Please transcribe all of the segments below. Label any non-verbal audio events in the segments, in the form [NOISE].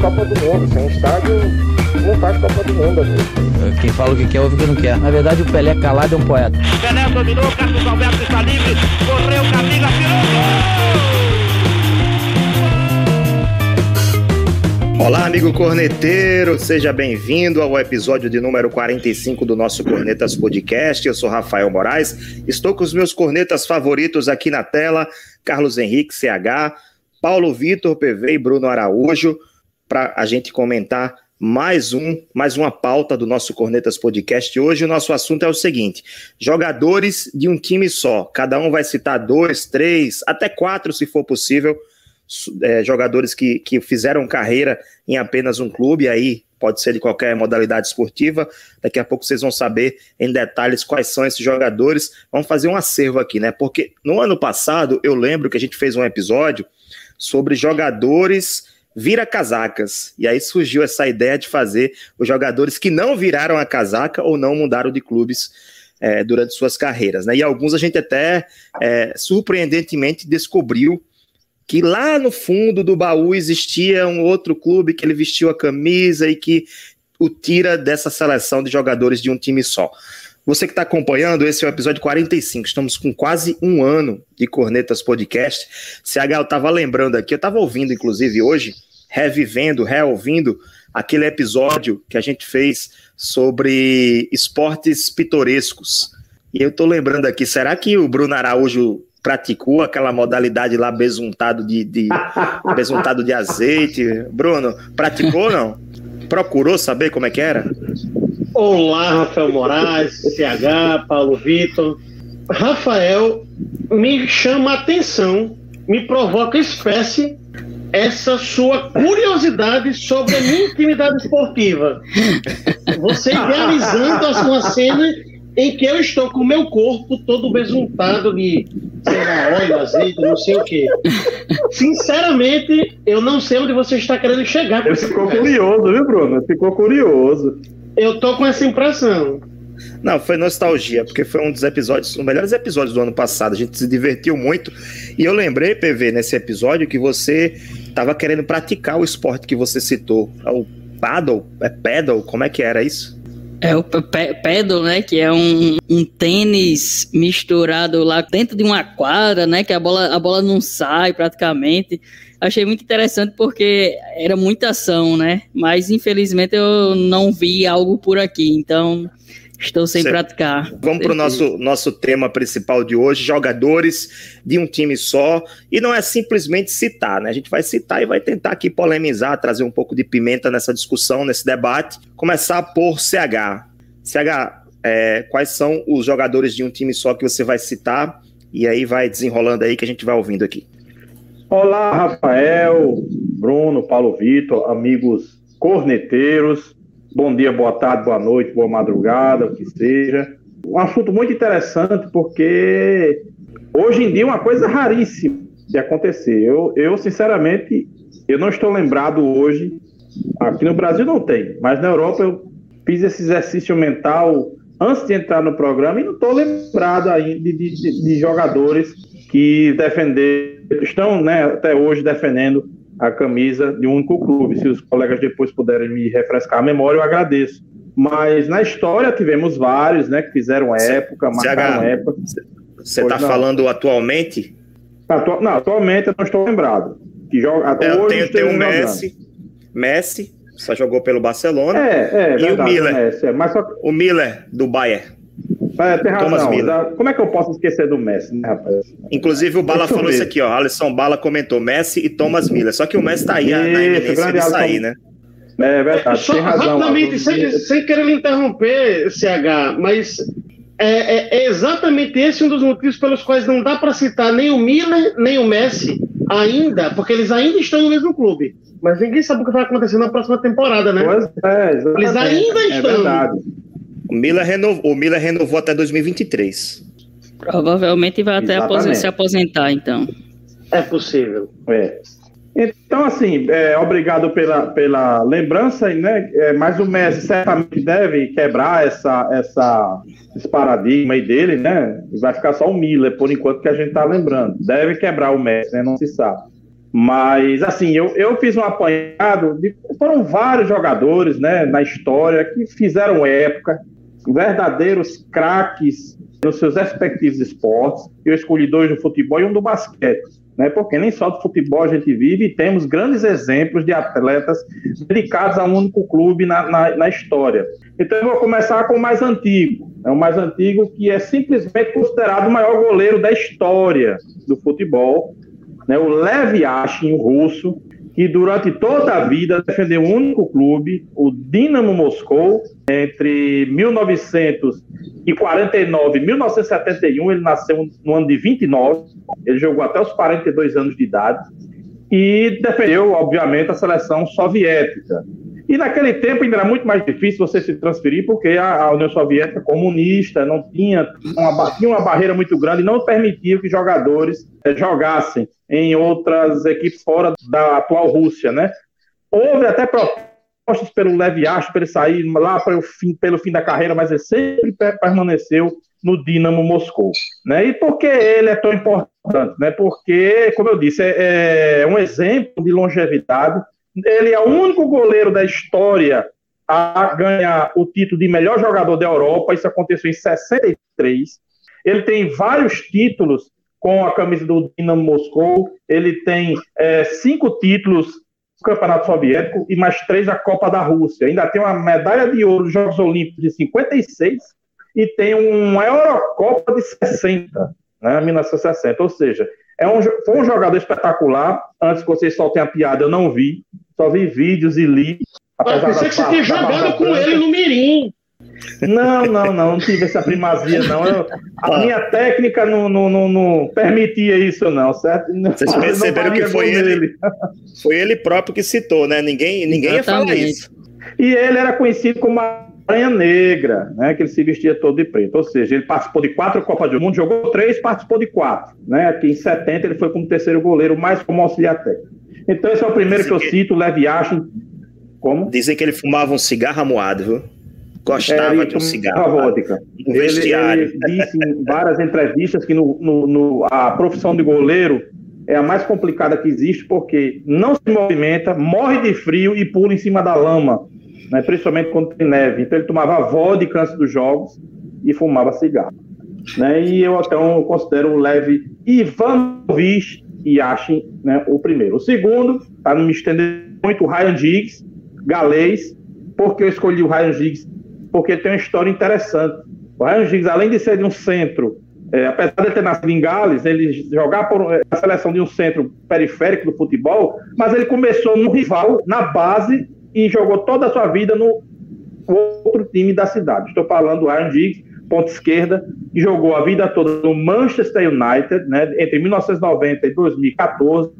Copa do Mundo. Sem estádio, não faz Copa do Mundo, amigo. Quem fala o que quer, ouve o que não quer. Na verdade, o Pelé calado é um poeta. Pelé dominou, Carlos Alberto está livre, correu, Camila, tirou gol! Olá, amigo corneteiro, seja bem-vindo ao episódio de número 45 do nosso Cornetas Podcast. Eu sou Rafael Moraes, estou com os meus cornetas favoritos aqui na tela: Carlos Henrique, CH, Paulo Vitor, PV e Bruno Araújo, para a gente comentar mais um, mais uma pauta do nosso Cornetas Podcast. Hoje o nosso assunto é o seguinte: jogadores de um time só. Cada um vai citar dois, três, até quatro, se for possível, é, jogadores que, que fizeram carreira em apenas um clube. Aí pode ser de qualquer modalidade esportiva. Daqui a pouco vocês vão saber em detalhes quais são esses jogadores. Vamos fazer um acervo aqui, né? Porque no ano passado eu lembro que a gente fez um episódio sobre jogadores vira casacas. E aí surgiu essa ideia de fazer os jogadores que não viraram a casaca ou não mudaram de clubes é, durante suas carreiras. Né? E alguns a gente até é, surpreendentemente descobriu que lá no fundo do baú existia um outro clube que ele vestiu a camisa e que o tira dessa seleção de jogadores de um time só. Você que está acompanhando, esse é o episódio 45. Estamos com quase um ano de Cornetas Podcast. CH, eu estava lembrando aqui, eu estava ouvindo, inclusive, hoje, revivendo, reouvindo aquele episódio que a gente fez sobre esportes pitorescos. E eu estou lembrando aqui, será que o Bruno Araújo praticou aquela modalidade lá besuntado de, de [LAUGHS] besuntado de azeite? Bruno, praticou ou não? Procurou saber como é que era? Olá, Rafael Moraes, CH, Paulo Vitor. Rafael me chama a atenção, me provoca espécie essa sua curiosidade sobre a minha intimidade esportiva. Você idealizando uma cena em que eu estou com o meu corpo todo besuntado de, sei lá, óleo, azeite, não sei o quê. Sinceramente, eu não sei onde você está querendo chegar. Ficou curioso, viu, Bruno? Ficou curioso. Eu tô com essa impressão. Não, foi nostalgia, porque foi um dos episódios, um dos melhores episódios do ano passado. A gente se divertiu muito. E eu lembrei, PV, nesse episódio, que você estava querendo praticar o esporte que você citou. É o paddle? É paddle? Como é que era isso? É o paddle, né? Que é um, um tênis misturado lá dentro de uma quadra, né? Que a bola, a bola não sai praticamente. Achei muito interessante porque era muita ação, né? Mas infelizmente eu não vi algo por aqui. Então Estou sem certo. praticar. Vamos para o nosso, nosso tema principal de hoje: jogadores de um time só. E não é simplesmente citar, né? A gente vai citar e vai tentar aqui polemizar, trazer um pouco de pimenta nessa discussão, nesse debate. Começar por CH. CH, é, quais são os jogadores de um time só que você vai citar? E aí vai desenrolando aí que a gente vai ouvindo aqui. Olá, Rafael, Bruno, Paulo Vitor, amigos corneteiros. Bom dia, boa tarde, boa noite, boa madrugada, o que seja. Um assunto muito interessante porque hoje em dia é uma coisa raríssima de acontecer. Eu, eu sinceramente, eu não estou lembrado hoje. Aqui no Brasil não tem, mas na Europa eu fiz esse exercício mental antes de entrar no programa e não estou lembrado ainda de, de, de jogadores que defender, estão né, até hoje defendendo a camisa de um único clube. Se os colegas depois puderem me refrescar a memória, eu agradeço. Mas na história tivemos vários, né, que fizeram época, marcaram época. Você está falando atualmente? Atu não, atualmente eu não estou lembrado. Que joga, é, hoje tem, o Messi, Messi, só jogou pelo Barcelona. É, é, e verdade, o Miller. Messi, é, mas só... O Miller do Bayern. É, tem razão. Como é que eu posso esquecer do Messi, né, rapaz? Inclusive, o Bala falou isso aqui, ó. Alisson Bala comentou Messi e Thomas Miller. Só que o Messi tá aí isso, na eminência de sair, né? É verdade, Só, tem razão. Rapidamente, sem, sem, querer lhe interromper, CH, mas é, é, é, exatamente esse um dos motivos pelos quais não dá para citar nem o Miller, nem o Messi ainda, porque eles ainda estão no mesmo clube. Mas ninguém sabe o que vai acontecer na próxima temporada, né? Pois é, Eles ainda é estão. É verdade. O Miller, renovou, o Miller renovou até 2023. Provavelmente vai até se aposentar, então. É possível. É. Então, assim, é, obrigado pela, pela lembrança, né? É, mas o Messi certamente deve quebrar essa, essa, esse paradigma aí dele, né? Vai ficar só o Miller, por enquanto, que a gente está lembrando. Deve quebrar o Messi, né? Não se sabe. Mas, assim, eu, eu fiz um apanhado, de, foram vários jogadores né, na história que fizeram época, verdadeiros craques nos seus respectivos esportes. Eu escolhi dois do futebol e um do basquete, né, porque nem só do futebol a gente vive e temos grandes exemplos de atletas dedicados a um único clube na, na, na história. Então eu vou começar com o mais antigo, é o mais antigo que é simplesmente considerado o maior goleiro da história do futebol, né, o Lev Yashin, o russo, que durante toda a vida defendeu um único clube, o Dinamo Moscou, entre 1949 e 1971, ele nasceu no ano de 29, ele jogou até os 42 anos de idade, e defendeu, obviamente, a seleção soviética. E naquele tempo ainda era muito mais difícil você se transferir, porque a, a União Soviética comunista não tinha uma, tinha uma barreira muito grande e não permitia que jogadores eh, jogassem em outras equipes fora da atual Rússia, né? Houve até propostas pelo Lev Yashin para ele sair lá para o fim, pelo fim da carreira, mas ele sempre permaneceu no Dinamo Moscou, né? E por que ele é tão importante, né? Porque, como eu disse, é, é um exemplo de longevidade ele é o único goleiro da história a ganhar o título de melhor jogador da Europa. Isso aconteceu em 63. Ele tem vários títulos com a camisa do Dinamo Moscou. Ele tem é, cinco títulos do Campeonato Soviético e mais três da Copa da Rússia. Ainda tem uma medalha de ouro dos Jogos Olímpicos de 56 e tem uma Eurocopa de 60, né, 1960. Ou seja, é um, foi um jogador espetacular. Antes que vocês soltem a piada, eu não vi. Só vi vídeos e li. Eu pensei que você tinha jogado com ele no Mirim. Não, não, não, não tive essa primazia, não. Eu, a ah. minha técnica não, não, não, não, permitia isso, não, certo? Vocês perceberam que foi ele, ele, foi ele próprio que citou, né? Ninguém, ninguém ia falar isso. E ele era conhecido como a Aranha Negra, né? Que ele se vestia todo de preto. Ou seja, ele participou de quatro Copas do Mundo, jogou três, participou de quatro. Né? Aqui em 70 ele foi como terceiro goleiro, mais como auxiliar técnico. Então esse é o primeiro Dizem que eu cito, o Lev Yashin. Como? Dizem que ele fumava um cigarro amoado, viu? Gostava é, de um cigarro. Vodka. Um ele, vestiário. Ele disse em várias entrevistas que no, no, no, a profissão de goleiro é a mais complicada que existe, porque não se movimenta, morre de frio e pula em cima da lama né, principalmente quando tem neve. Então ele tomava vodka antes dos jogos e fumava cigarro. Né, e eu então considero o leve Ivanovic Yashin né, o primeiro. O segundo, para não me estender muito, o Ryan Giggs, galês. Por que eu escolhi o Ryan Giggs? Porque tem uma história interessante. O Ryan Giggs, além de ser de um centro, é, apesar de ter nascido em Gales, ele jogar por é, a seleção de um centro periférico do futebol, mas ele começou no rival, na base e jogou toda a sua vida no outro time da cidade. Estou falando do Ryan Giggs, ponta esquerda, que jogou a vida toda no Manchester United, né, entre 1990 e 2014,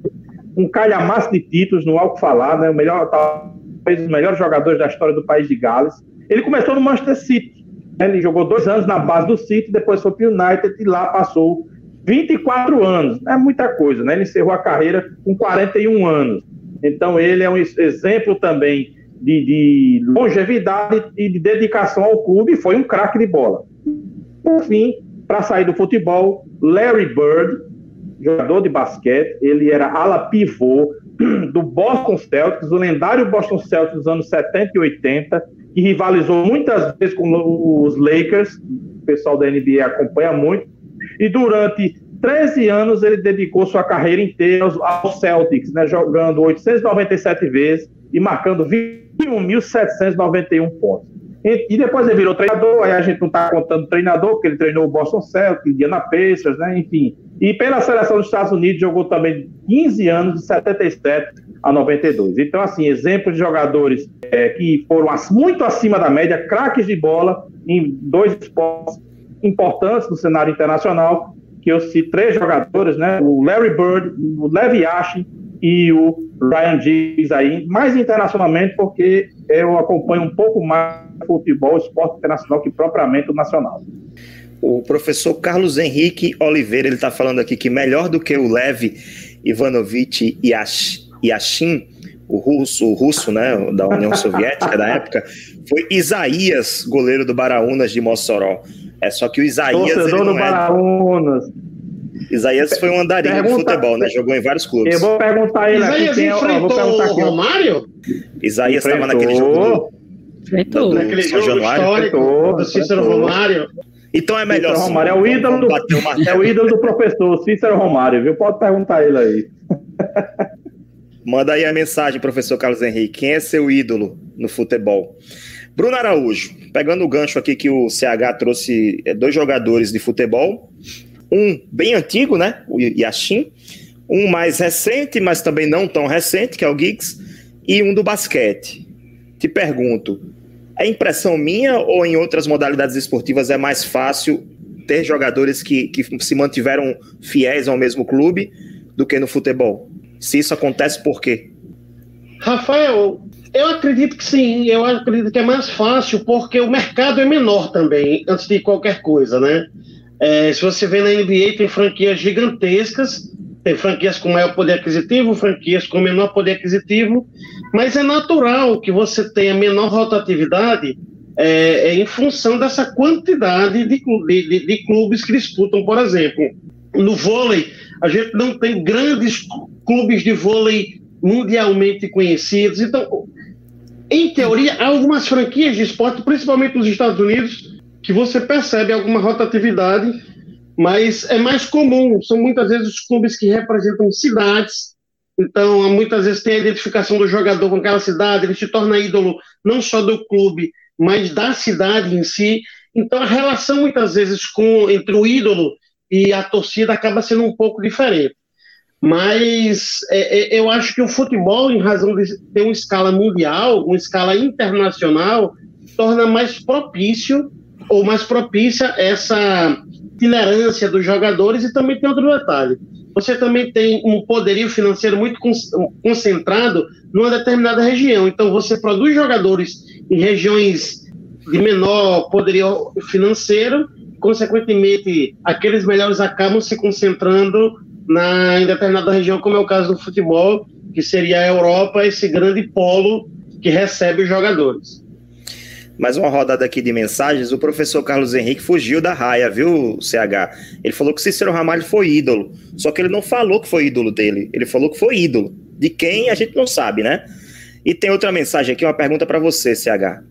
um calhamaço de títulos no alto falar, né, o melhor, talvez os melhores jogadores da história do país de Gales. Ele começou no Manchester City, né, ele jogou dois anos na base do City, depois foi para o United e lá passou 24 anos, é muita coisa, né? Ele encerrou a carreira com 41 anos. Então, ele é um exemplo também de, de longevidade e de dedicação ao clube, foi um craque de bola. Por fim, para sair do futebol, Larry Bird, jogador de basquete, ele era ala pivô [CLEARS THROAT] do Boston Celtics, o lendário Boston Celtics dos anos 70 e 80, que rivalizou muitas vezes com os Lakers, o pessoal da NBA acompanha muito, e durante 13 anos ele dedicou sua carreira inteira aos Celtics, né, jogando 897 vezes e marcando 21.791 pontos. E, depois ele virou treinador, aí a gente não está contando treinador, porque ele treinou o Boston Celtics, Indiana Pacers, né, enfim. E pela seleção dos Estados Unidos jogou também 15 anos, de 77 a 92. Então, assim, exemplos de jogadores é, que foram muito acima da média, craques de bola em dois esportes importantes no cenário internacional que eu cito três jogadores, né? O Larry Bird, o Levi Yashin e o Ryan Giggs aí, mais internacionalmente, porque eu acompanho um pouco mais futebol, esporte internacional que propriamente o nacional. O professor Carlos Henrique Oliveira, ele está falando aqui que melhor do que o Lev Ivanovic Yashin, o russo, o russo, né, da União Soviética da época, foi Isaías, goleiro do Baraunas de Mossoró. É só que o Isaías. Torcedor do é... Baraunas. Isaías foi um andarinho Pergunta... de futebol, né? Jogou em vários clubes. Eu vou perguntar ele Isaías aqui. Isaías enfrentou o Romário? Isaías estava naquele jogo. Enfrentou. Naquele jogo Januário. histórico do Cícero Romário. Então é melhor. Cícero Romário é o ídolo do, é o ídolo do professor Cícero Romário, viu? Pode perguntar ele aí. [LAUGHS] Manda aí a mensagem, professor Carlos Henrique. Quem é seu ídolo no futebol? Bruno Araújo, pegando o gancho aqui que o CH trouxe é, dois jogadores de futebol, um bem antigo, né, o Yashin, um mais recente, mas também não tão recente, que é o Giggs, e um do basquete. Te pergunto, é impressão minha ou em outras modalidades esportivas é mais fácil ter jogadores que, que se mantiveram fiéis ao mesmo clube do que no futebol? Se isso acontece, por quê? Rafael, eu acredito que sim, eu acredito que é mais fácil porque o mercado é menor também, antes de qualquer coisa, né? É, se você vê na NBA, tem franquias gigantescas, tem franquias com maior poder aquisitivo, franquias com menor poder aquisitivo, mas é natural que você tenha menor rotatividade é, é em função dessa quantidade de, de, de clubes que disputam, por exemplo. No vôlei, a gente não tem grandes clubes de vôlei mundialmente conhecidos. Então, em teoria, há algumas franquias de esporte, principalmente nos Estados Unidos, que você percebe alguma rotatividade, mas é mais comum. São muitas vezes os clubes que representam cidades. Então, muitas vezes tem a identificação do jogador com aquela cidade, ele se torna ídolo não só do clube, mas da cidade em si. Então, a relação muitas vezes com entre o ídolo e a torcida acaba sendo um pouco diferente. Mas é, é, eu acho que o futebol, em razão de ter uma escala mundial, uma escala internacional, torna mais propício ou mais propícia essa itinerância dos jogadores e também tem outro detalhe. Você também tem um poderio financeiro muito concentrado numa determinada região. Então você produz jogadores em regiões de menor poderio financeiro, consequentemente aqueles melhores acabam se concentrando na, em determinada região, como é o caso do futebol, que seria a Europa, esse grande polo que recebe os jogadores. Mais uma rodada aqui de mensagens. O professor Carlos Henrique fugiu da raia, viu, CH? Ele falou que Cícero Ramalho foi ídolo. Só que ele não falou que foi ídolo dele. Ele falou que foi ídolo. De quem a gente não sabe, né? E tem outra mensagem aqui, uma pergunta para você, CH.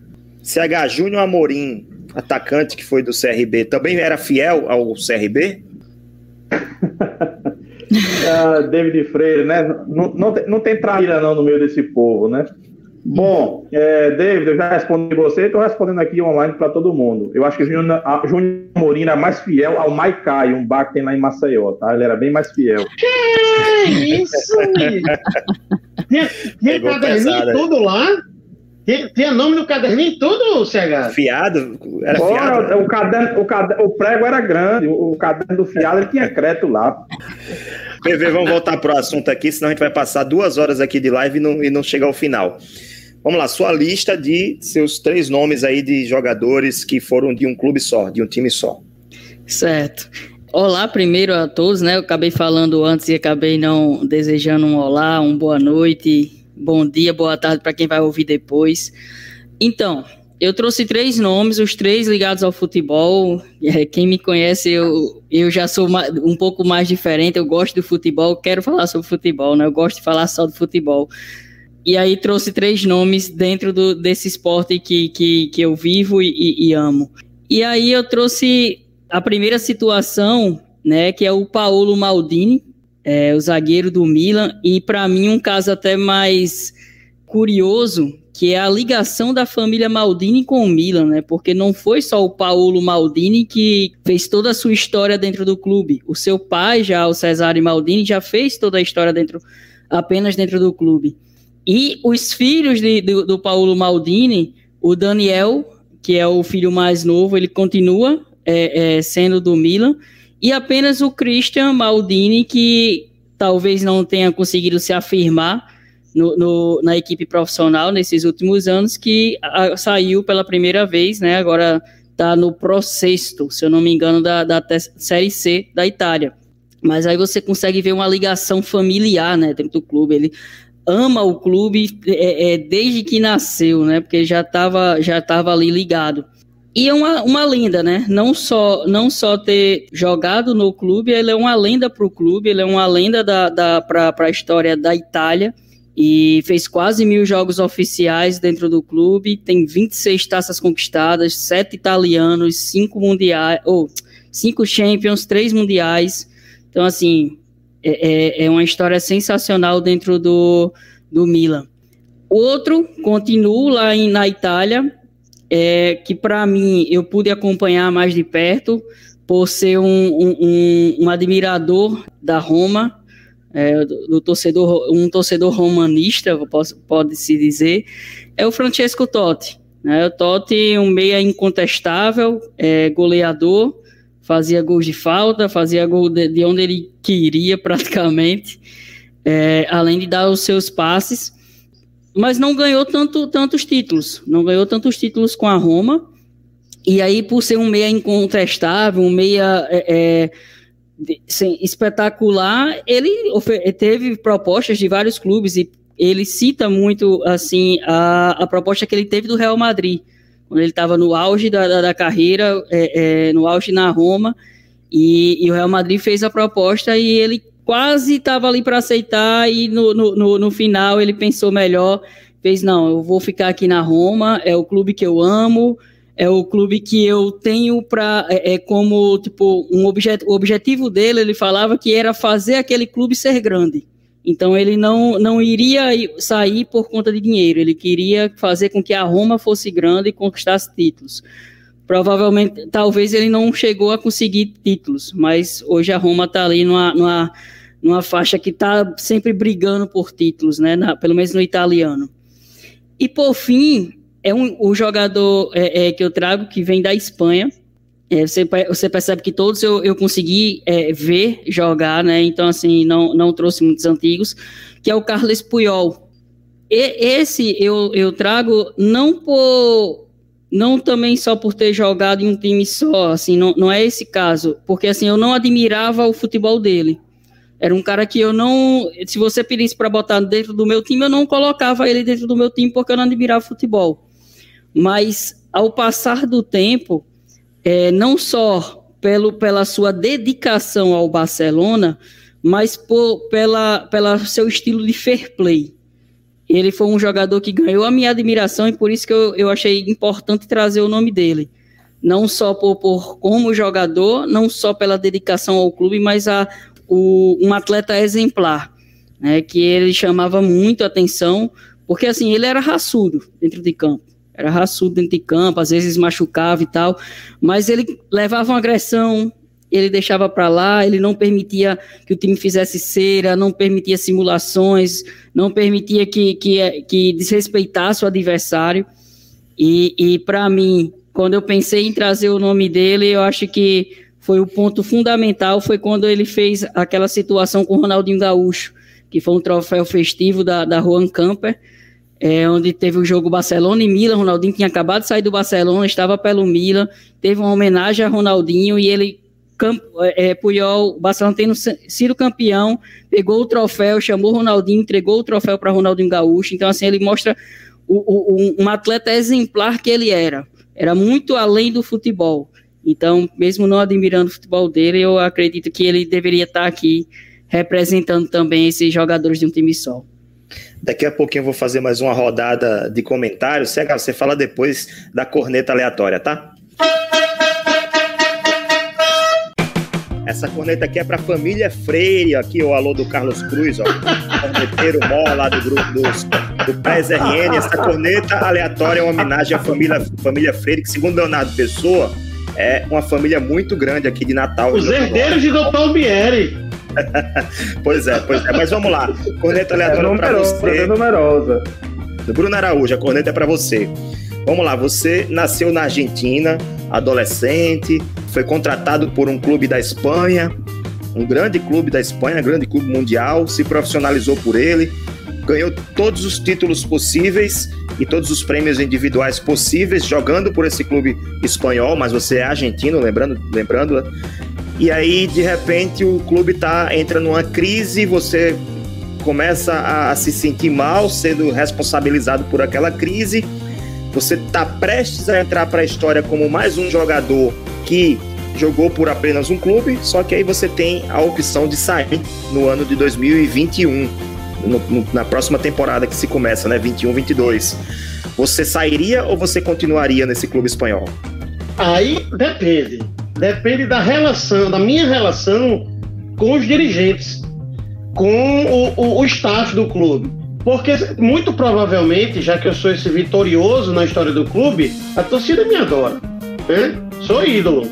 CH Júnior Amorim, atacante que foi do CRB, também era fiel ao CRB? uh, [LAUGHS] David Freire, né? Não, não, tem, não tem traíra não no meio desse povo, né? Bom, é, David, eu já respondi você, estou respondendo aqui online para todo mundo. Eu acho que o Júnior Morim era mais fiel ao Maikai, um bar que tem lá em Maceió, tá? Ele era bem mais fiel. Que isso? tinha [LAUGHS] tinha caderninho tudo lá? Tinha, nome no caderninho tudo, CH? Fiado? Era fiado? O, caderno, o, caderno, o prego era grande, o caderno do fiado ele tinha crédito lá. PV, vamos voltar para o assunto aqui, senão a gente vai passar duas horas aqui de live e não, e não chegar ao final. Vamos lá, sua lista de seus três nomes aí de jogadores que foram de um clube só, de um time só. Certo. Olá primeiro a todos, né? Eu acabei falando antes e acabei não desejando um olá, um boa noite, bom dia, boa tarde para quem vai ouvir depois. Então, eu trouxe três nomes, os três ligados ao futebol. É, quem me conhece, eu, eu já sou um pouco mais diferente. Eu gosto do futebol, quero falar sobre futebol, né? Eu gosto de falar só do futebol. E aí trouxe três nomes dentro do, desse esporte que, que, que eu vivo e, e amo. E aí eu trouxe a primeira situação, né? Que é o Paulo Maldini, é, o zagueiro do Milan. E para mim um caso até mais curioso que é a ligação da família Maldini com o Milan, né? Porque não foi só o Paulo Maldini que fez toda a sua história dentro do clube. O seu pai, já o Cesare Maldini, já fez toda a história dentro apenas dentro do clube. E os filhos de, do, do Paulo Maldini, o Daniel, que é o filho mais novo, ele continua é, é, sendo do Milan, e apenas o Christian Maldini, que talvez não tenha conseguido se afirmar no, no, na equipe profissional nesses últimos anos, que a, saiu pela primeira vez, né? Agora está no processo, se eu não me engano, da, da Série C da Itália. Mas aí você consegue ver uma ligação familiar, né, dentro do clube. Ele ama o clube é, é, desde que nasceu, né? Porque já estava já tava ali ligado. E é uma, uma lenda, né? Não só, não só ter jogado no clube, ele é uma lenda para o clube, ele é uma lenda da, da, para a história da Itália e fez quase mil jogos oficiais dentro do clube, tem 26 taças conquistadas, sete italianos, cinco mundiais, ou cinco champions, três mundiais. Então, assim, é, é, é uma história sensacional dentro do, do Milan. Outro, continuo lá em, na Itália, é, que para mim eu pude acompanhar mais de perto, por ser um, um, um, admirador da Roma, é, do, do, torcedor, um torcedor romanista, pode-se dizer, é o Francesco Totti. Né? O Totti, um meia incontestável, é, goleador, fazia gols de falta, fazia gol de, de onde ele queria [LAUGHS] praticamente, é, além de dar os seus passes. Mas não ganhou tanto, tantos títulos, não ganhou tantos títulos com a Roma, e aí por ser um meia incontestável, um meia é, é, espetacular, ele teve propostas de vários clubes, e ele cita muito, assim, a, a proposta que ele teve do Real Madrid, quando ele estava no auge da, da, da carreira, é, é no auge na Roma, e, e o Real Madrid fez a proposta e ele quase estava ali para aceitar e no, no, no, no, final ele pensou melhor, fez não, eu vou ficar aqui na Roma, é o clube que eu amo, é o clube que eu tenho para é, é, como tipo um objeto, o objetivo dele, ele falava que era fazer aquele clube ser grande. Então ele não, não iria sair por conta de dinheiro, ele queria fazer com que a Roma fosse grande e conquistasse títulos. Provavelmente, talvez ele não chegou a conseguir títulos, mas hoje a Roma está ali numa, numa numa faixa que está sempre brigando por títulos, né? Na, pelo menos no italiano. E por fim, é um, o jogador é, é, que eu trago que vem da Espanha. É, você, você, percebe que todos eu, eu consegui é, ver jogar, né? Então, assim, não, não trouxe muitos antigos, que é o Carles Puyol. E, esse eu, eu trago não por não também só por ter jogado em um time só, assim, não, não é esse caso, porque assim, eu não admirava o futebol dele. Era um cara que eu não. Se você pedisse para botar dentro do meu time, eu não colocava ele dentro do meu time porque eu não admirava futebol. Mas ao passar do tempo, é, não só pelo, pela sua dedicação ao Barcelona, mas por, pela, seu estilo de fair play. Ele foi um jogador que ganhou a minha admiração e por isso que eu, eu achei importante trazer o nome dele. Não só por, por como jogador, não só pela dedicação ao clube, mas a, o, um atleta exemplar, né, que ele chamava muito atenção, porque assim, ele era raçudo dentro de campo. Era raçudo dentro de campo, às vezes machucava e tal, mas ele levava uma agressão, ele deixava para lá, ele não permitia que o time fizesse cera, não permitia simulações, não permitia que, que, que desrespeitasse o adversário. E, e para mim, quando eu pensei em trazer o nome dele, eu acho que foi o ponto fundamental, foi quando ele fez aquela situação com o Ronaldinho Gaúcho, que foi um troféu festivo da, da Juan Camper, é, onde teve o jogo Barcelona e Milan, Ronaldinho tinha acabado de sair do Barcelona, estava pelo Milan, teve uma homenagem a Ronaldinho e ele Camp, é, Puyol, Barcelona tendo sido campeão, pegou o troféu, chamou Ronaldinho, entregou o troféu para Ronaldinho Gaúcho. Então, assim, ele mostra o, o, um atleta exemplar que ele era. Era muito além do futebol. Então, mesmo não admirando o futebol dele, eu acredito que ele deveria estar aqui representando também esses jogadores de um time só. Daqui a pouquinho eu vou fazer mais uma rodada de comentários. CH, você fala depois da corneta aleatória, tá? Essa corneta aqui é para a família Freire, aqui o alô do Carlos Cruz, ó, corneteiro mó lá do grupo dos, do PES RN. Essa corneta aleatória é uma homenagem à família, família Freire, que segundo Leonardo Pessoa, é uma família muito grande aqui de Natal. Os herdeiros de Dom Palmieri. [LAUGHS] pois é, pois é. Mas vamos lá. Corneta aleatória é para você. É numerosa. Bruno Araújo, a corneta é para você. Vamos lá, você nasceu na Argentina, adolescente, foi contratado por um clube da Espanha, um grande clube da Espanha, grande clube mundial, se profissionalizou por ele, ganhou todos os títulos possíveis e todos os prêmios individuais possíveis jogando por esse clube espanhol, mas você é argentino, lembrando, lembrando. E aí de repente o clube tá entra numa crise, você começa a, a se sentir mal, sendo responsabilizado por aquela crise. Você está prestes a entrar para a história como mais um jogador que jogou por apenas um clube, só que aí você tem a opção de sair no ano de 2021, no, no, na próxima temporada que se começa, né? 21, 22. Você sairia ou você continuaria nesse clube espanhol? Aí depende. Depende da relação, da minha relação com os dirigentes, com o, o, o staff do clube. Porque muito provavelmente, já que eu sou esse vitorioso na história do clube, a torcida me adora. Né? Sou ídolo.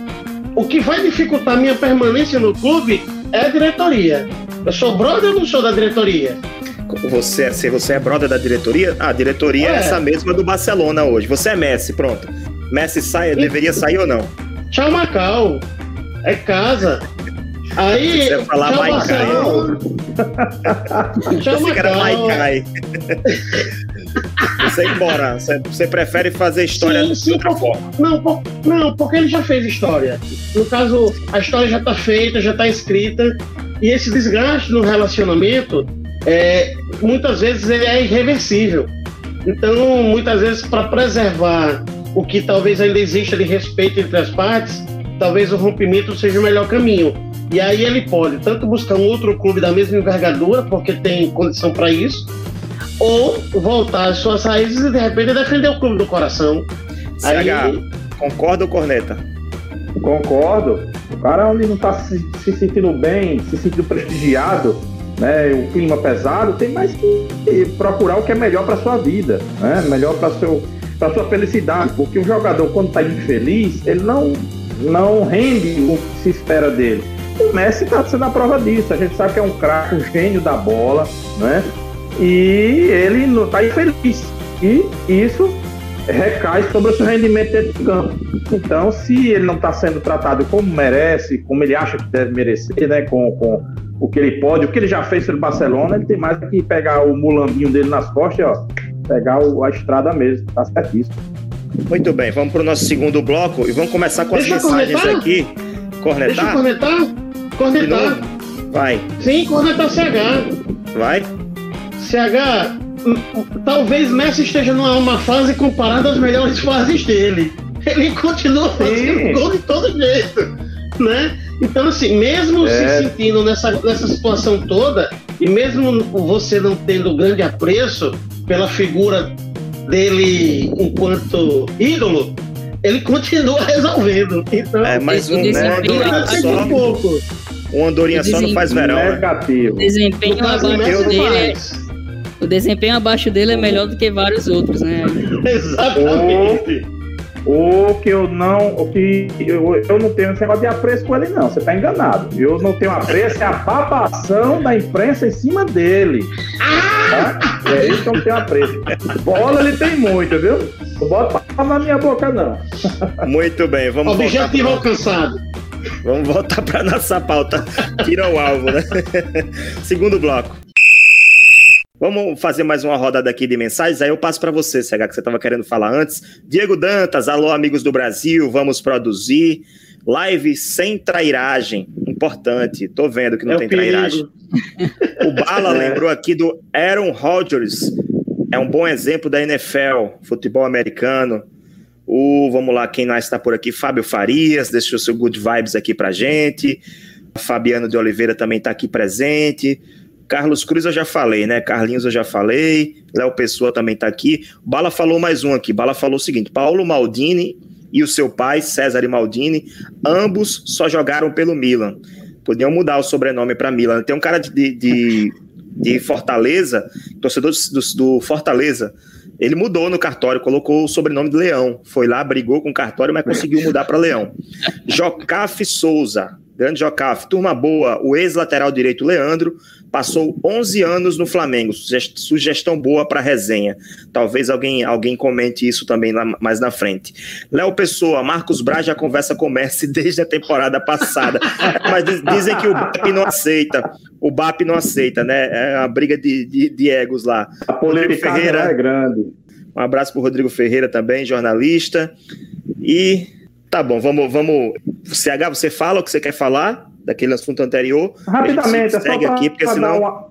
O que vai dificultar minha permanência no clube é a diretoria. Eu sou brother ou não sou da diretoria? Você, se você é brother da diretoria, a diretoria é. é essa mesma do Barcelona hoje. Você é Messi, pronto. Messi sai, e... deveria sair ou não? Tchau, Macau. É casa. Aí. Você falar tchau, Maicai. [LAUGHS] tchau, Macau. Maicai. Você embora. Você, você, prefere fazer história sim, sim, de outra forma? Não, por, não, porque ele já fez história. No caso, a história já está feita, já está escrita. E esse desgaste no relacionamento, é, muitas vezes, ele é irreversível. Então, muitas vezes, para preservar o que talvez ainda exista de respeito entre as partes, talvez o rompimento seja o melhor caminho. E aí ele pode tanto buscar um outro clube da mesma envergadura, porque tem condição para isso, ou voltar às suas raízes e de repente defender o clube do coração. CH, aí... concorda ou corneta? Concordo. O cara onde não está se, se, sentindo bem, se sentindo prestigiado, né, o clima pesado, tem mais que procurar o que é melhor para sua vida, né, melhor para seu para sua felicidade, porque o jogador quando está infeliz, ele não não rende o que se espera dele. O Messi está sendo a prova disso. A gente sabe que é um craque, um gênio da bola, né? E ele não está infeliz. E isso recai sobre o seu rendimento dentro do campo. Então, se ele não está sendo tratado como merece, como ele acha que deve merecer, né? Com, com o que ele pode, o que ele já fez pelo Barcelona, ele tem mais que pegar o mulambinho dele nas costas, ó, pegar o, a estrada mesmo. Tá certíssimo. Muito bem, vamos para o nosso segundo bloco e vamos começar com Deixa as mensagens cornetar? aqui. Cornetar? Deixa eu cornetar? Cornetar. Vai. Sim, cornetar CH. Vai. CH, talvez Messi esteja numa fase comparada às melhores fases dele. Ele continua fazendo gol de todo jeito, né? Então, assim, mesmo é. se sentindo nessa, nessa situação toda, e mesmo você não tendo grande apreço pela figura dele enquanto ídolo, ele continua [LAUGHS] resolvendo. Então, é, mas um, né, só, um pouco. Um andorinha só não faz verão. Né? Negativo. O desempenho abaixo dele é, o desempenho abaixo dele é melhor do que vários outros, né? [LAUGHS] Exatamente. O que eu não. O que eu, eu não tenho esse negócio de apreço com ele, não. Você tá enganado. Eu não tenho apreço, é a babação da imprensa em cima dele. Tá? É isso que eu não tenho apreço. Bola ele tem muito, viu? Não bota na minha boca, não. Muito bem, vamos Objetivo alcançado. Vamos voltar para nossa pauta. Tira o alvo, né? Segundo bloco. Vamos fazer mais uma rodada aqui de mensagens, aí eu passo para você, CH, que você estava querendo falar antes. Diego Dantas, alô amigos do Brasil, vamos produzir. Live sem trairagem, importante. Tô vendo que não é tem trairagem. O Bala [LAUGHS] é. lembrou aqui do Aaron Rodgers, é um bom exemplo da NFL, futebol americano. O, vamos lá, quem mais está por aqui? Fábio Farias, deixou seu good vibes aqui pra gente. Fabiano de Oliveira também está aqui presente. Carlos Cruz eu já falei, né? Carlinhos eu já falei. Léo Pessoa também está aqui. Bala falou mais um aqui. Bala falou o seguinte: Paulo Maldini e o seu pai, César Maldini, ambos só jogaram pelo Milan. Podiam mudar o sobrenome para Milan. Tem um cara de, de, de Fortaleza, torcedor do, do, Fortaleza. Ele mudou no cartório, colocou o sobrenome de Leão. Foi lá, brigou com o cartório, mas conseguiu mudar para Leão. Jocaf Souza, grande Jocaf, turma boa, o ex-lateral direito Leandro, passou 11 anos no Flamengo. Sugestão boa para resenha. Talvez alguém, alguém comente isso também lá, mais na frente. Léo Pessoa, Marcos Braz já conversa com o Messi [LAUGHS] desde a temporada passada. Mas dizem que o BAP não aceita. O BAP não aceita, né? É a briga de, de, de egos lá. A polêmica Ferreira é grande. Um abraço para Rodrigo Ferreira também, jornalista. E tá bom, vamos, vamos. CH, você fala o que você quer falar? daquele assunto anterior. Rapidamente, é só segue aqui, porque senão. Uma...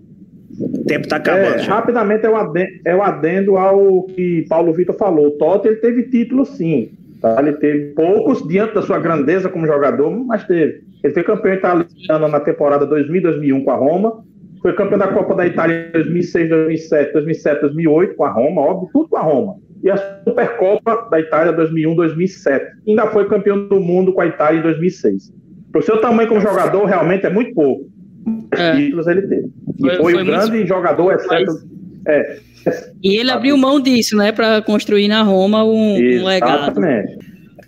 O tempo tá acabando. É, rapidamente é o, adendo, é o adendo ao que Paulo Vitor falou. O Totti ele teve título sim. Tá? Ele teve poucos diante da sua grandeza como jogador, mas teve. Ele foi campeão italiano na temporada 2000-2001 com a Roma. Foi campeão da Copa da Itália em 2006, 2007, 2007, 2008 com a Roma, óbvio, tudo com a Roma. E a Supercopa da Itália 2001, 2007. Ainda foi campeão do mundo com a Itália em 2006. Para o seu tamanho como jogador, realmente é muito pouco. É. Títulos ele teve. E foi, foi, foi um grande muito... jogador, exceto. É. E ele abriu mão disso, né, para construir na Roma um, um legado. Exatamente.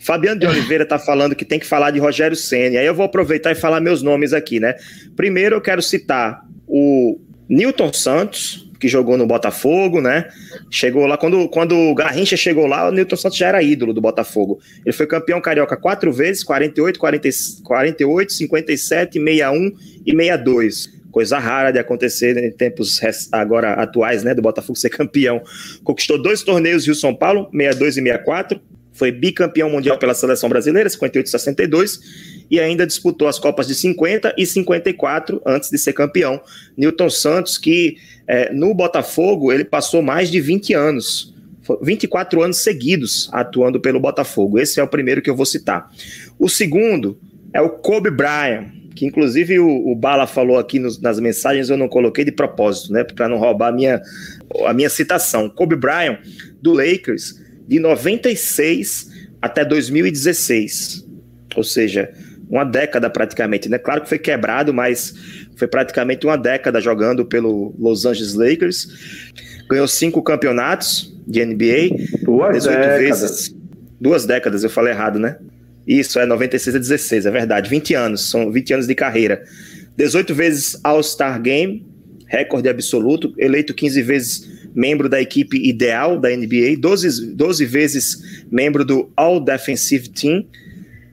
Fabiano de Oliveira está falando que tem que falar de Rogério Senna. Aí eu vou aproveitar e falar meus nomes aqui, né? Primeiro eu quero citar o Newton Santos, que jogou no Botafogo, né? Chegou lá, quando, quando o Garrincha chegou lá, o Newton Santos já era ídolo do Botafogo. Ele foi campeão carioca quatro vezes, 48, 40, 48, 57, 61 e 62. Coisa rara de acontecer em tempos agora atuais, né? Do Botafogo ser [LAUGHS] campeão. Conquistou dois torneios Rio São Paulo, 62 e 64. Foi bicampeão mundial pela seleção brasileira, 58 e 62 e ainda disputou as Copas de 50 e 54 antes de ser campeão. Newton Santos, que é, no Botafogo ele passou mais de 20 anos, 24 anos seguidos atuando pelo Botafogo. Esse é o primeiro que eu vou citar. O segundo é o Kobe Bryant, que inclusive o, o Bala falou aqui nos, nas mensagens, eu não coloquei de propósito, né, para não roubar a minha, a minha citação. Kobe Bryant, do Lakers, de 96 até 2016. Ou seja, uma década praticamente, né? Claro que foi quebrado, mas foi praticamente uma década jogando pelo Los Angeles Lakers. Ganhou cinco campeonatos de NBA, duas 18 décadas. vezes. Duas décadas, eu falei errado, né? Isso, é 96 a 16, é verdade. 20 anos, são 20 anos de carreira. 18 vezes All-Star Game, recorde absoluto, eleito 15 vezes membro da equipe ideal da NBA, 12, 12 vezes membro do All Defensive Team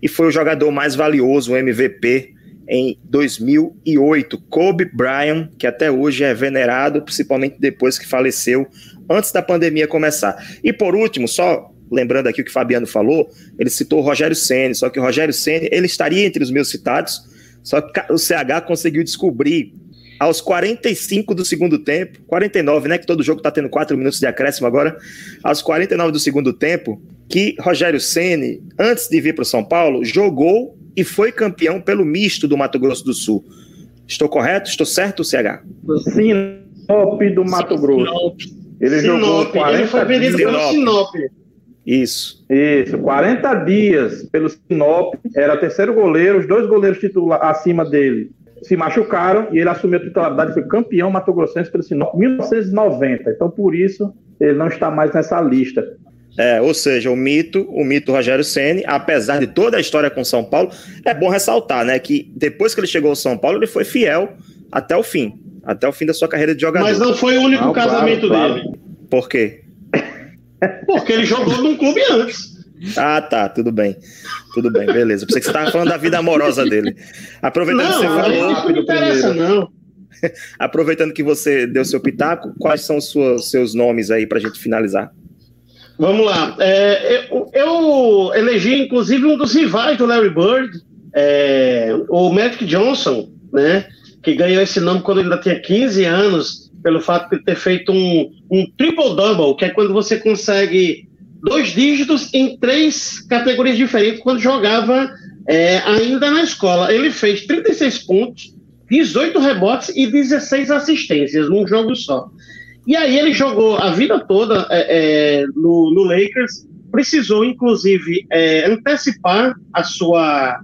e foi o jogador mais valioso, o MVP, em 2008. Kobe Bryant, que até hoje é venerado, principalmente depois que faleceu, antes da pandemia começar. E por último, só lembrando aqui o que o Fabiano falou, ele citou o Rogério Ceni, só que o Rogério Ceni, ele estaria entre os meus citados, só que o CH conseguiu descobrir aos 45 do segundo tempo, 49, né, que todo jogo está tendo 4 minutos de acréscimo agora, aos 49 do segundo tempo, que Rogério Ceni, antes de vir para o São Paulo, jogou e foi campeão pelo misto do Mato Grosso do Sul. Estou correto? Estou certo, CH? Sinop do Mato Grosso. Ele Sinop. jogou 40 Ele foi vendido pelo Sinop. Isso. Isso, 40 dias pelo Sinop, era terceiro goleiro, os dois goleiros titular acima dele se machucaram e ele assumiu a titularidade foi campeão Mato Grossense pelo Sinop em 1990. Então, por isso, ele não está mais nessa lista. É, ou seja, o mito, o mito Rogério Ceni, apesar de toda a história com São Paulo, é bom ressaltar, né, que depois que ele chegou ao São Paulo, ele foi fiel até o fim, até o fim da sua carreira de jogador. Mas não foi o único não, casamento claro, claro. dele. Por quê? Porque ele jogou num clube antes. Ah, tá, tudo bem. Tudo bem, beleza. Pensei que você estava falando da vida amorosa dele. Aproveitando não, que você falou. Não, não interessa, não. [LAUGHS] Aproveitando que você deu seu pitaco, quais são os seus, seus nomes aí para a gente finalizar? Vamos lá. É, eu, eu, elegi, inclusive, um dos rivais do Larry Bird, é, o Magic Johnson, né? Que ganhou esse nome quando ele ainda tinha 15 anos, pelo fato de ter feito um, um triple-double, que é quando você consegue dois dígitos em três categorias diferentes quando jogava é, ainda na escola. Ele fez 36 pontos, 18 rebotes e 16 assistências num jogo só. E aí ele jogou a vida toda é, é, no, no, Lakers, precisou inclusive é, antecipar a sua,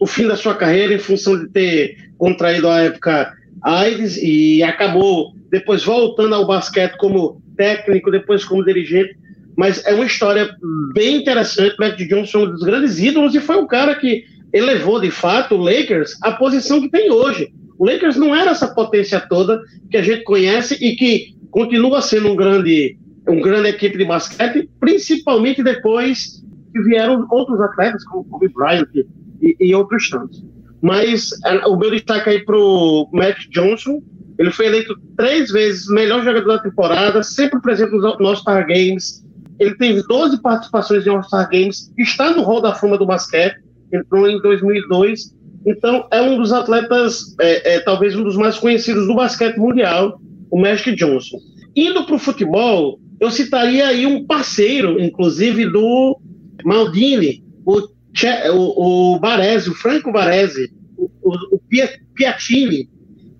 o fim da sua carreira em função de ter contraído a época AIDS e acabou depois voltando ao basquete como técnico, depois como dirigente. Mas é uma história bem interessante. Magic Johnson é um dos grandes ídolos e foi o cara que elevou de fato o Lakers à posição que tem hoje. O Lakers não era essa potência toda que a gente conhece e que continua sendo um grande, um grande equipe de basquete, principalmente depois que vieram outros atletas, como Kobe Bryant e, e outros tantos. Mas a, o meu destaque aí para o Matt Johnson, ele foi eleito três vezes melhor jogador da temporada, sempre presente nos All-Star Games. Ele teve 12 participações em All-Star Games, está no Hall da Fama do basquete, entrou em 2002. Então, é um dos atletas, é, é, talvez um dos mais conhecidos do basquete mundial o Magic Johnson. Indo para o futebol, eu citaria aí um parceiro, inclusive, do Maldini, o, che, o, o Baresi, o Franco Baresi, o, o, o Piatini,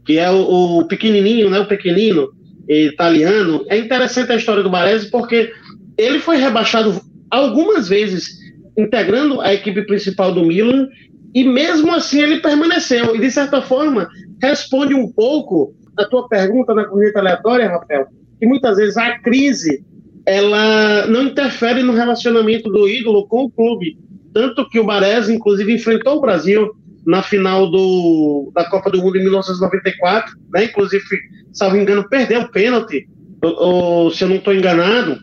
que é o, o, pequenininho, né, o pequenino italiano. É interessante a história do Baresi porque ele foi rebaixado algumas vezes integrando a equipe principal do Milan e mesmo assim ele permaneceu. E de certa forma responde um pouco a tua pergunta na corrida aleatória, Rafael, que muitas vezes a crise ela não interfere no relacionamento do ídolo com o clube. Tanto que o Baresi, inclusive, enfrentou o Brasil na final do, da Copa do Mundo em 1994, né? Inclusive, salvo engano, perdeu o pênalti, ou, ou se eu não estou enganado,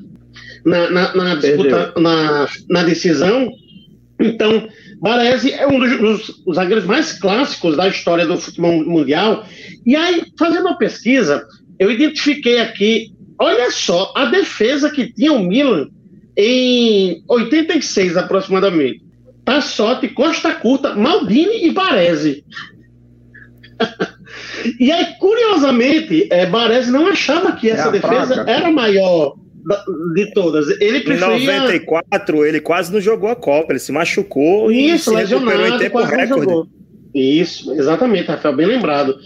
na, na, na disputa, na, na, decisão. Então, Baresi é um dos, dos zagueiros mais clássicos da história do futebol mundial. E aí, fazendo uma pesquisa, eu identifiquei aqui, olha só, a defesa que tinha o Milan em 86 aproximadamente. Tassotti, Costa Curta, Maldini e Baresi. [LAUGHS] e aí, curiosamente, é, Baresi não achava que essa é defesa praga. era maior de todas. Ele preferia... Em 94, ele quase não jogou a Copa, ele se machucou Isso, e se recuperou em tempo recorde. Isso, exatamente, Rafael, bem lembrado.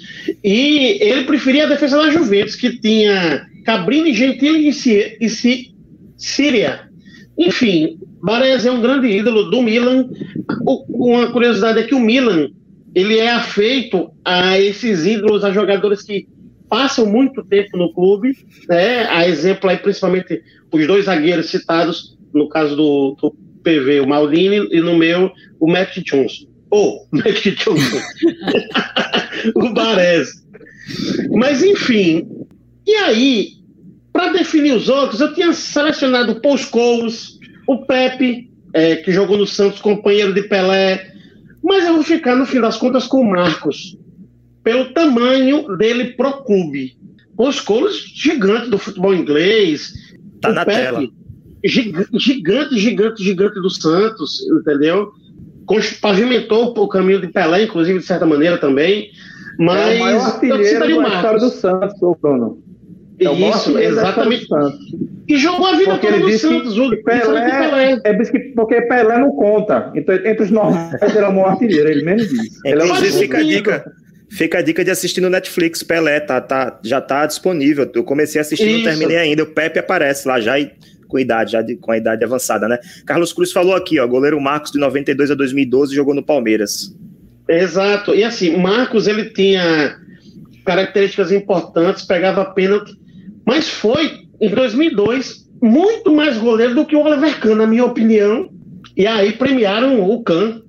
E ele preferia a defesa da Juventus, que tinha Cabrini, Gentili e, e Síria. Enfim, Baresi é um grande ídolo do Milan. O, uma curiosidade é que o Milan ele é afeito a esses ídolos, a jogadores que passam muito tempo no clube, né? A exemplo aí, principalmente os dois zagueiros citados, no caso do, do PV, o Maldini, e no meu, o Matt Johnson. Ou, [LAUGHS] oh, Matt Johnson. [LAUGHS] o Baresi. Mas, enfim, e aí, para definir os outros, eu tinha selecionado o Paul Scholes, o Pepe, é, que jogou no Santos, companheiro de Pelé, mas eu vou ficar, no fim das contas, com o Marcos pelo tamanho dele pro clube. Os Colos, gigante do futebol inglês. Tá na Pepe, tela. Gigante, gigante, gigante do Santos, entendeu? Pavimentou o caminho de Pelé, inclusive, de certa maneira também. Mas é o maior artilheiro da história do Santos, ô Bruno. É Isso, exatamente. E jogou a vida porque toda no Santos. Que Pelé, Pelé. É porque Pelé não conta. Então, entre os normais, ele é o maior artilheiro, ele mesmo diz. É, inclusive, fica a dica. Fica a dica de assistir no Netflix, Pelé, tá, tá, já tá disponível. Eu comecei a assistir, Isso. não terminei ainda. O Pepe aparece lá já e com idade, já de, com a idade avançada, né? Carlos Cruz falou aqui, ó, goleiro Marcos de 92 a 2012 jogou no Palmeiras. Exato. E assim, Marcos ele tinha características importantes, pegava pênalti, mas foi em 2002 muito mais goleiro do que o Oliver Kahn, na minha opinião. E aí premiaram o Kahn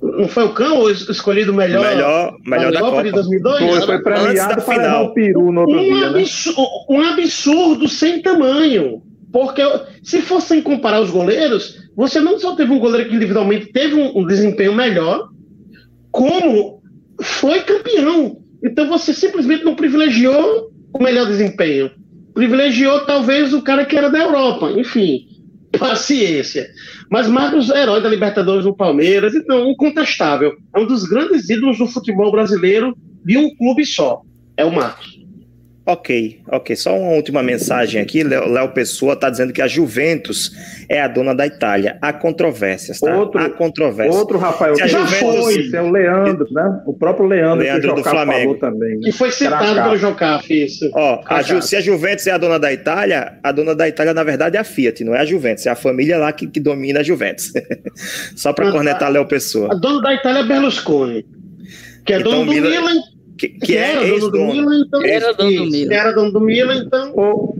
não foi o Cão escolhido melhor, melhor, melhor da Copa de 2002? Foi, foi premiado para levar o peru no outro um, dia, absurdo, né? um absurdo sem tamanho. Porque se fossem comparar os goleiros, você não só teve um goleiro que individualmente teve um, um desempenho melhor, como foi campeão. Então você simplesmente não privilegiou o melhor desempenho. Privilegiou talvez o cara que era da Europa. Enfim, paciência. Mas Marcos é herói da Libertadores no Palmeiras, então incontestável. É um dos grandes ídolos do futebol brasileiro de um clube só. É o Marcos. Ok, ok. Só uma última mensagem aqui. Léo Pessoa está dizendo que a Juventus é a dona da Itália. Há controvérsias, tá? Outro, Há controvérsias. Outro, Rafael, que já Juventus... foi. Esse é o Leandro, né? O próprio Leandro, Leandro que do Flamengo. também. Né? foi citado pelo Jocaf, isso. Ó, a Ju, se a Juventus é a dona da Itália, a dona da Itália, na verdade, é a Fiat, não é a Juventus. É a família lá que, que domina a Juventus. [LAUGHS] Só para ah, cornetar Léo Pessoa. A dona da Itália é Berlusconi, que é então, dono do Milan... Milan que, que, é era dono do Milan, então. Era dono do Milan. Era dono do Milan, então. O,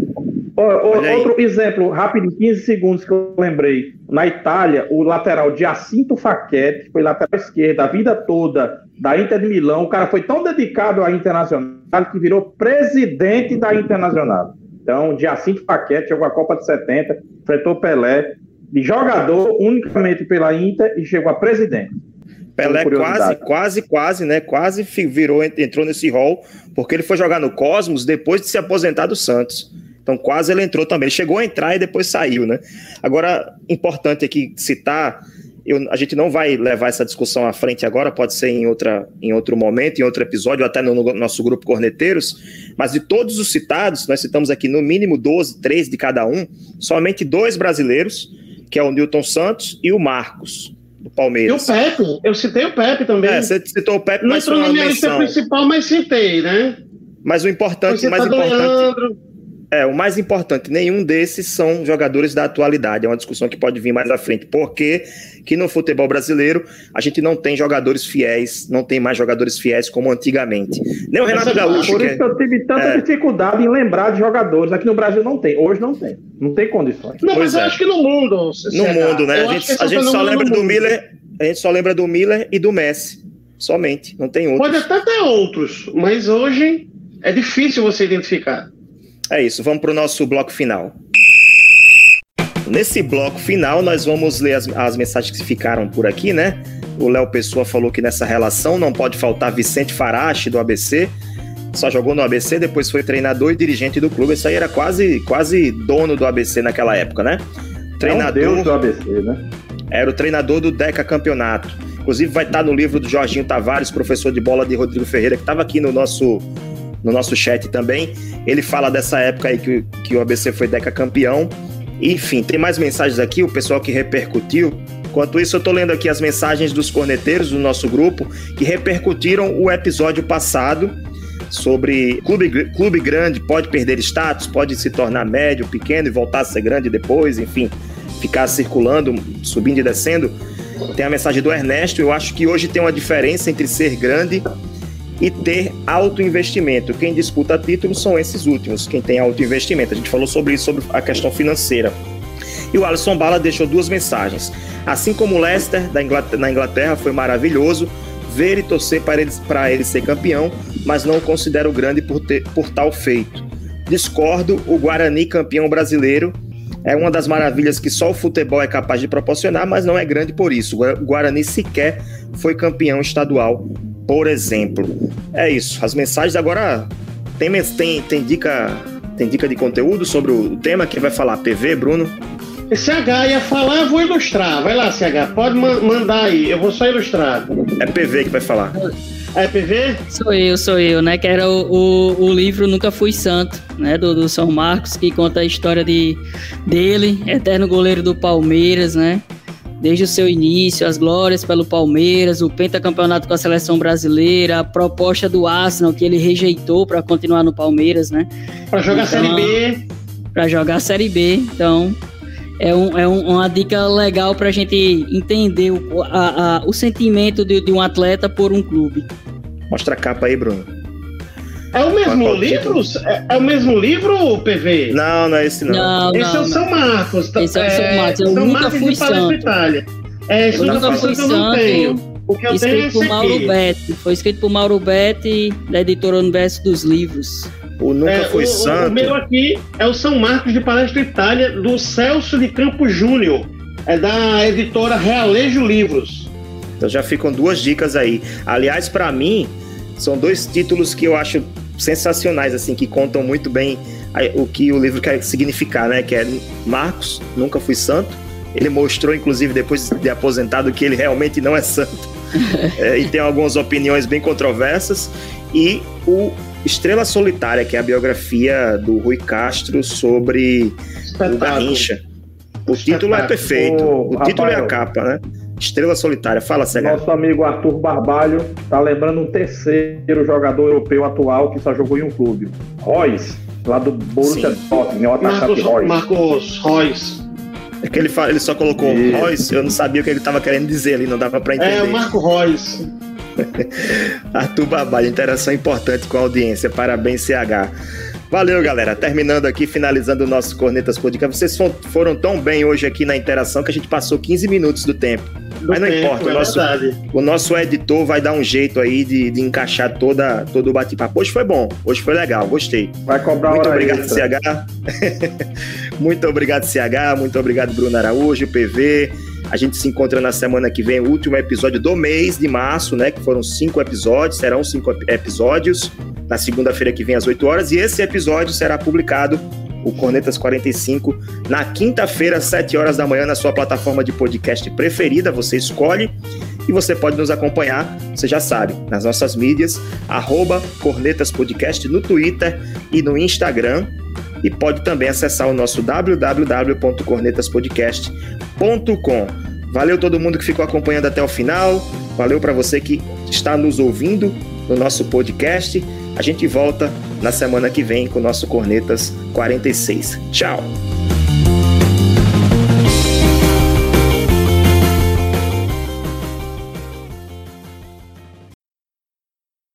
o, o, outro exemplo, rápido, 15 segundos que eu lembrei. Na Itália, o lateral Jacinto Facchetti foi lateral esquerda a vida toda da Inter de Milão. O cara foi tão dedicado à Internacional que virou presidente da Internacional. Então, Jacinto Facchetti jogou a Copa de 70, enfrentou Pelé, de jogador unicamente pela Inter e chegou a presidente. Pelé quase, quase, quase, né? Quase virou, entrou nesse rol, porque ele foi jogar no Cosmos depois de se aposentar do Santos. Então quase ele entrou também. Ele chegou a entrar e depois saiu, né? Agora, importante aqui citar eu, a gente não vai levar essa discussão à frente agora, pode ser em, outra, em outro momento, em outro episódio, ou até no, no nosso grupo Corneteiros, mas de todos os citados, nós citamos aqui no mínimo 12, 13 de cada um, somente dois brasileiros, que é o Newton Santos e o Marcos, do Palmeiras. E o Pepe, eu citei o Pepe também. É, você citou o Pepe, Não mas entrou na minha lista principal, mas citei, né? Mas o importante, mais importante, Leandro. É, o mais importante, nenhum desses são jogadores da atualidade. É uma discussão que pode vir mais à frente. Porque que no futebol brasileiro a gente não tem jogadores fiéis, não tem mais jogadores fiéis como antigamente. Nem o Renato Gaúcho, Por que isso é, que eu tive tanta É. dificuldade em lembrar de jogadores. Aqui no Brasil não tem. Hoje não tem. Não tem condições. Não, Pois mas eu é. acho que no mundo. no CH, mundo, né? eu A gente, a é gente só lembra do mundo. Miller, a gente só lembra do Miller e do Messi. Somente, não tem outros. Pode até ter outros, mas hoje é difícil você identificar. É isso, vamos para o nosso bloco final. Nesse bloco final, nós vamos ler as, as mensagens que ficaram por aqui, né? O Léo Pessoa falou que nessa relação não pode faltar Vicente Farache, do ABC. Só jogou no ABC, depois foi treinador e dirigente do clube. Isso aí era quase, quase dono do ABC naquela época, né? É um Treinador. Deus do ABC, né? Era o treinador do Deca Campeonato. Inclusive vai estar no livro do Jorginho Tavares, professor de bola de Rodrigo Ferreira, que estava aqui no nosso, no nosso chat também. Ele fala dessa época aí que, que o ABC foi Deca campeão. Enfim, tem mais mensagens aqui, o pessoal que repercutiu. Enquanto isso, eu tô lendo aqui as mensagens dos corneteiros do nosso grupo que repercutiram o episódio passado sobre clube, clube grande pode perder status, pode se tornar médio, pequeno e voltar a ser grande depois, enfim, ficar circulando, subindo e descendo. Tem a mensagem do Ernesto. Eu acho que hoje tem uma diferença entre ser grande e ter alto investimento. Quem disputa títulos são esses últimos, quem tem alto investimento. A gente falou sobre isso, sobre a questão financeira. E o Alisson Bala deixou duas mensagens. Assim como o Leicester da Inglaterra, na Inglaterra foi maravilhoso ver e torcer para ele, para ele ser campeão, mas não considero grande por, ter, por tal feito. Discordo, o Guarani campeão brasileiro é uma das maravilhas que só o futebol é capaz de proporcionar, mas não é grande por isso. O Guarani sequer foi campeão estadual, por exemplo. É isso. As mensagens agora tem, tem, tem dica tem dica de conteúdo sobre o tema que vai falar PV, Bruno? CH ia falar, eu vou ilustrar. Vai lá, CH, pode ma- mandar aí, eu vou só ilustrar. É PV que vai falar. É PV? Sou eu, sou eu, né? Que era o, o, o livro Nunca Fui Santo, né? Do, do São Marcos, que conta a história de, dele, eterno goleiro do Palmeiras, né? Desde o seu início, as glórias pelo Palmeiras, o pentacampeonato com a seleção brasileira, a proposta do Arsenal que ele rejeitou para continuar no Palmeiras, né? Pra jogar Então- Série B. Para jogar a Série B. Então, é, um, é um- uma dica legal para a gente entender o, a- a- o sentimento de, de um atleta por um clube. Mostra a capa aí, Bruno. É o mesmo Qual- qual livro? É, é o mesmo livro, PV? Não, não é esse não. Não, Esse é não, o não. São Marcos. tá? Esse é o São Marcos, eu São nunca Marcos fui de Palestra santo. Itália. É, Eu nunca fui santo eu não tenho. O que eu tenho é Escrito esse por Mauro aqui. Betti. Foi escrito por Mauro Betti, da editora Universo dos Livros. O Nunca É, Foi o, o- Santo. O meu aqui é o São Marcos de Palestra Itália, do Celso de Campos Júnior. É da editora Realejo Livros. Então já ficam duas dicas aí. Aliás, para mim, são dois títulos que eu acho sensacionais, assim, que contam muito bem o que o livro quer significar, né? Que é Marcos, Nunca Fui Santo. Ele mostrou, inclusive, depois de aposentado, que ele realmente não é santo. [LAUGHS] É, e tem algumas opiniões bem controversas. E o Estrela Solitária, que é a biografia do Rui Castro sobre o Espetáculo. Garrincha. O título é perfeito. Ô, O título é a capa, né? Estrela Solitária. Fala, Cega. Nosso amigo Arthur Barbalho tá lembrando um terceiro jogador europeu atual que só jogou em um clube. Royce, lá do Borussia. Dortmund, é o atacante Marcos, Royce. Marcos Reus. É que ele, fala, ele só colocou Isso. Royce, eu não sabia o que ele estava querendo dizer ali, não dava para entender. É, o Marco Reus. [LAUGHS] Arthur Babalho, interação importante com a audiência. Parabéns, CH. Valeu, galera. Terminando aqui, finalizando o nosso Cornetas Podcast. Vocês fo- foram tão bem hoje aqui na interação que a gente passou 15 minutos do tempo. Do Mas não tempo, importa, o é nosso- verdade. O nosso editor vai dar um jeito aí de, de encaixar toda, todo o bate-papo. Hoje foi bom, hoje foi legal, gostei. Vai cobrar Muito obrigado, extra. CH. [LAUGHS] muito obrigado, CH. Muito obrigado, Bruno Araújo, PV. A gente se encontra na semana que vem, o último episódio do mês de março, né? Que foram cinco episódios, serão cinco ep- episódios. Na segunda-feira que vem, às 8 horas. E esse episódio será publicado o Cornetas 45, na quinta-feira, às 7 horas da manhã, na sua plataforma de podcast preferida. Você escolhe e você pode nos acompanhar, você já sabe, nas nossas mídias, arroba Cornetas Podcast no Twitter e no Instagram. E pode também acessar o nosso www.cornetaspodcast.com. Valeu todo mundo que ficou acompanhando até o final. Valeu para você que está nos ouvindo no nosso podcast. A gente volta na semana que vem com o nosso Cornetas 46. Tchau!